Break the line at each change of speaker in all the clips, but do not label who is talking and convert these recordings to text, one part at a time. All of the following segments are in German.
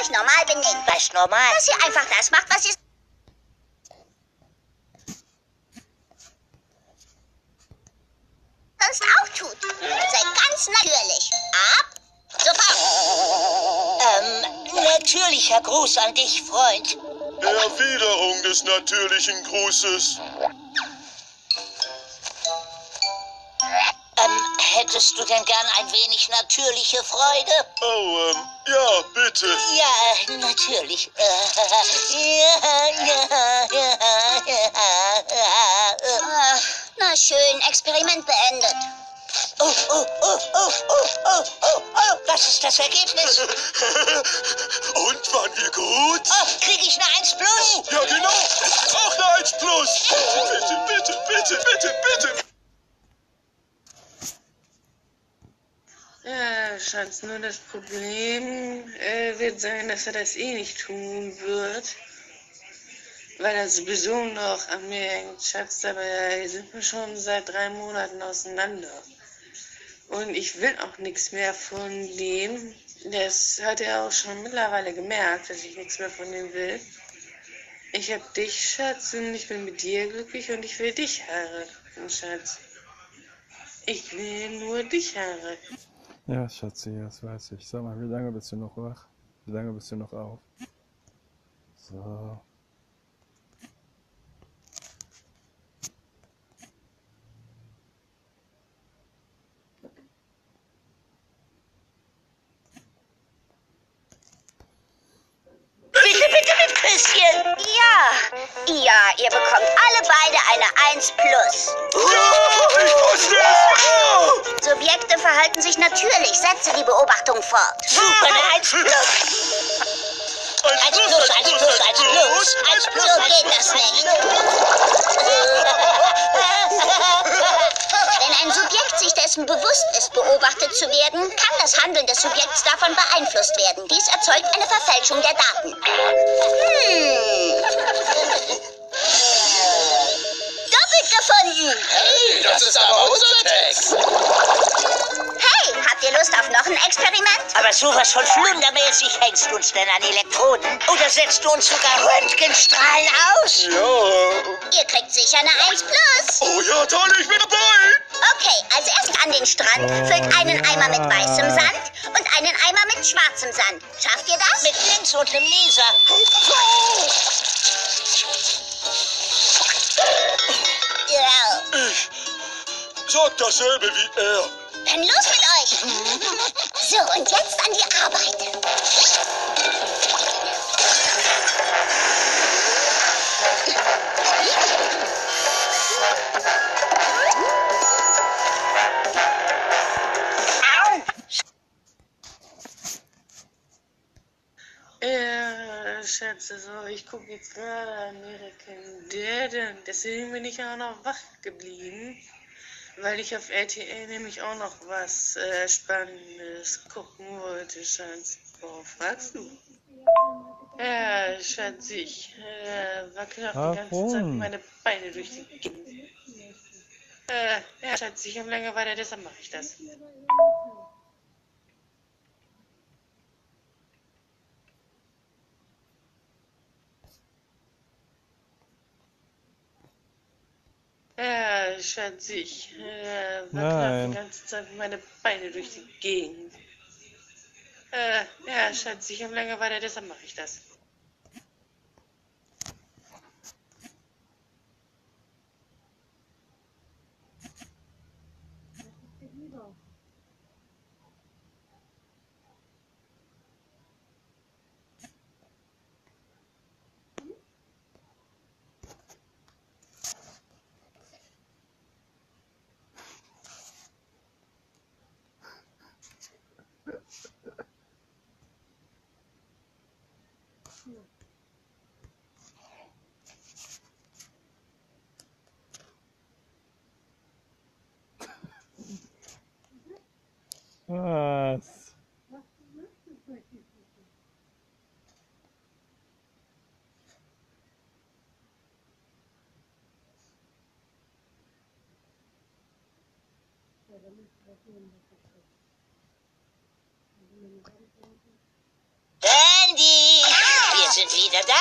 euch normal benehmt.
Was normal?
Dass ihr einfach das macht, was ihr sonst auch tut. Seid ganz natürlich. Ab. Sofort.
Ähm, natürlicher Gruß an dich, Freund.
Erwiderung des natürlichen Grußes.
Hättest du denn gern ein wenig natürliche Freude?
Oh, ähm, ja, bitte.
Ja, natürlich. Ja, ja, ja,
na schön, Experiment beendet.
Oh, oh, oh, oh, oh, oh, oh, oh. Was ist das Ergebnis?
Und waren wir gut?
Oh, krieg ich eine 1 plus?
Ja, genau. Auch eine 1 plus. Bitte, bitte, bitte, bitte, bitte.
Ja, Schatz, nur das Problem äh, wird sein, dass er das eh nicht tun wird. Weil er sowieso noch an mir hängt, Schatz, dabei sind wir schon seit drei Monaten auseinander. Und ich will auch nichts mehr von dem. Das hat er auch schon mittlerweile gemerkt, dass ich nichts mehr von dem will. Ich hab dich, Schatz, und ich bin mit dir glücklich und ich will dich heiraten, Schatz. Ich will nur dich heiraten.
Ja, Schatzi, das weiß ich. Sag mal, wie lange bist du noch wach? Wie lange bist du noch auf? So.
Bitte, bitte mit Küsschen.
Ja, ja, ihr bekommt alle beide eine 1 plus. Verhalten sich natürlich. Setze die Beobachtung fort.
Super, eine 1 plus. 1 plus, 1 plus, 1 plus, 1 plus,
So
1
geht das
1
nicht. Wenn ein Subjekt sich dessen bewusst ist, beobachtet zu werden, kann das Handeln des Subjekts davon beeinflusst werden. Dies erzeugt eine Verfälschung der Daten. Hm. Doppelt gefunden.
Hey, das ist aber unser
ein Experiment?
Aber sowas von flundermäßig hängst du uns denn an Elektroden? Oder setzt du uns sogar Röntgenstrahlen aus?
Ja.
Ihr kriegt sicher eine 1 plus.
Oh ja, toll, ich bin dabei.
Okay, also erst an den Strand, füllt einen Eimer mit weißem Sand und einen Eimer mit schwarzem Sand. Schafft ihr das?
Mit links und einem Laser.
Ja.
Ich sag dasselbe wie er.
Dann los mit euch. So, und jetzt an die Arbeit.
Ja, Schätze, so, ich gucke jetzt gerade American Dad deswegen bin ich auch noch wach geblieben, weil ich auf RTL nämlich auch noch was äh, Spannendes gucken wollte, Schatz. Worauf fragst du? Ja, Schatz, ich äh, wackel auch die ganze Zeit
Warum?
meine Beine durch die Gegend. Äh, ja, Schatz, ich habe Langeweile, deshalb mache ich das. Ja, Schatz, ich äh,
Nein.
die ganze Zeit meine Beine durch die Gegend. Äh, ja, Schatz, ich habe Langeweile, deshalb mache ich das.
Was?
Dandy! Sind wieder da.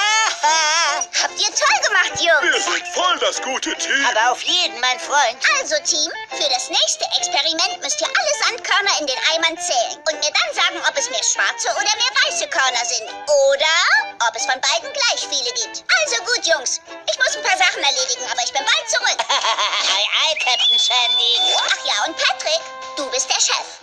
Habt ihr toll gemacht, Jungs.
Wir sind voll das gute Team.
Aber auf jeden, mein Freund.
Also, Team, für das nächste Experiment müsst ihr alle Sandkörner in den Eimern zählen und mir dann sagen, ob es mehr schwarze oder mehr weiße Körner sind. Oder ob es von beiden gleich viele gibt. Also gut, Jungs. Ich muss ein paar Sachen erledigen, aber ich bin bald zurück.
ei, ei, Captain Sandy.
Ach ja, und Patrick, du bist der Chef.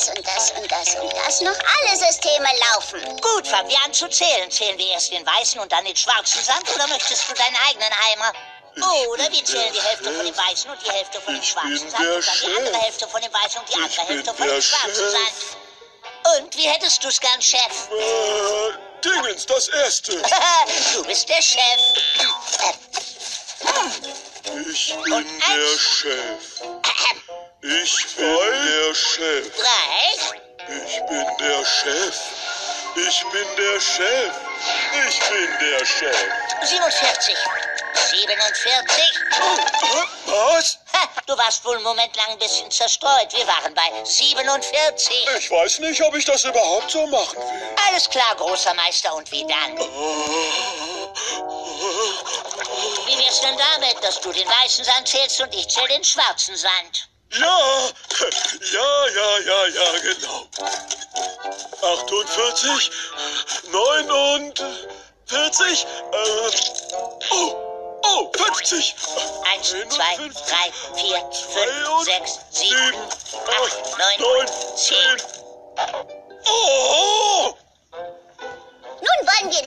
Das und das und das und das. Noch alle Systeme laufen.
Gut, fangen wir an zu zählen. Zählen wir erst den weißen und dann den schwarzen Sand oder möchtest du deinen eigenen Eimer? Oder wir zählen die Hälfte von dem weißen und die Hälfte von dem schwarzen Sand und dann die andere Hälfte von dem weißen und die andere Hälfte von dem schwarzen. Sand. Und wie hättest du's gern, Chef?
Äh, Dingens, das erste.
du bist der Chef.
Ich bin der Chef. Ich bin der Chef.
Drei,
Ich bin der Chef. Ich bin der Chef. Ich bin der Chef.
47, 47.
Was?
Du warst wohl einen Moment lang ein bisschen zerstreut. Wir waren bei 47.
Ich weiß nicht, ob ich das überhaupt so machen will.
Alles klar, großer Meister. Und wie dann? Wie wär's denn damit, dass du den weißen Sand zählst und ich zähl den schwarzen Sand?
Ja, ja, ja, ja, ja, genau. 48, 49, äh, oh, oh, 50.
Eins, zwei, drei, vier, fünf, sechs, sieben, acht, neun,
neun,
zehn.
Oh!
Nun wollen wir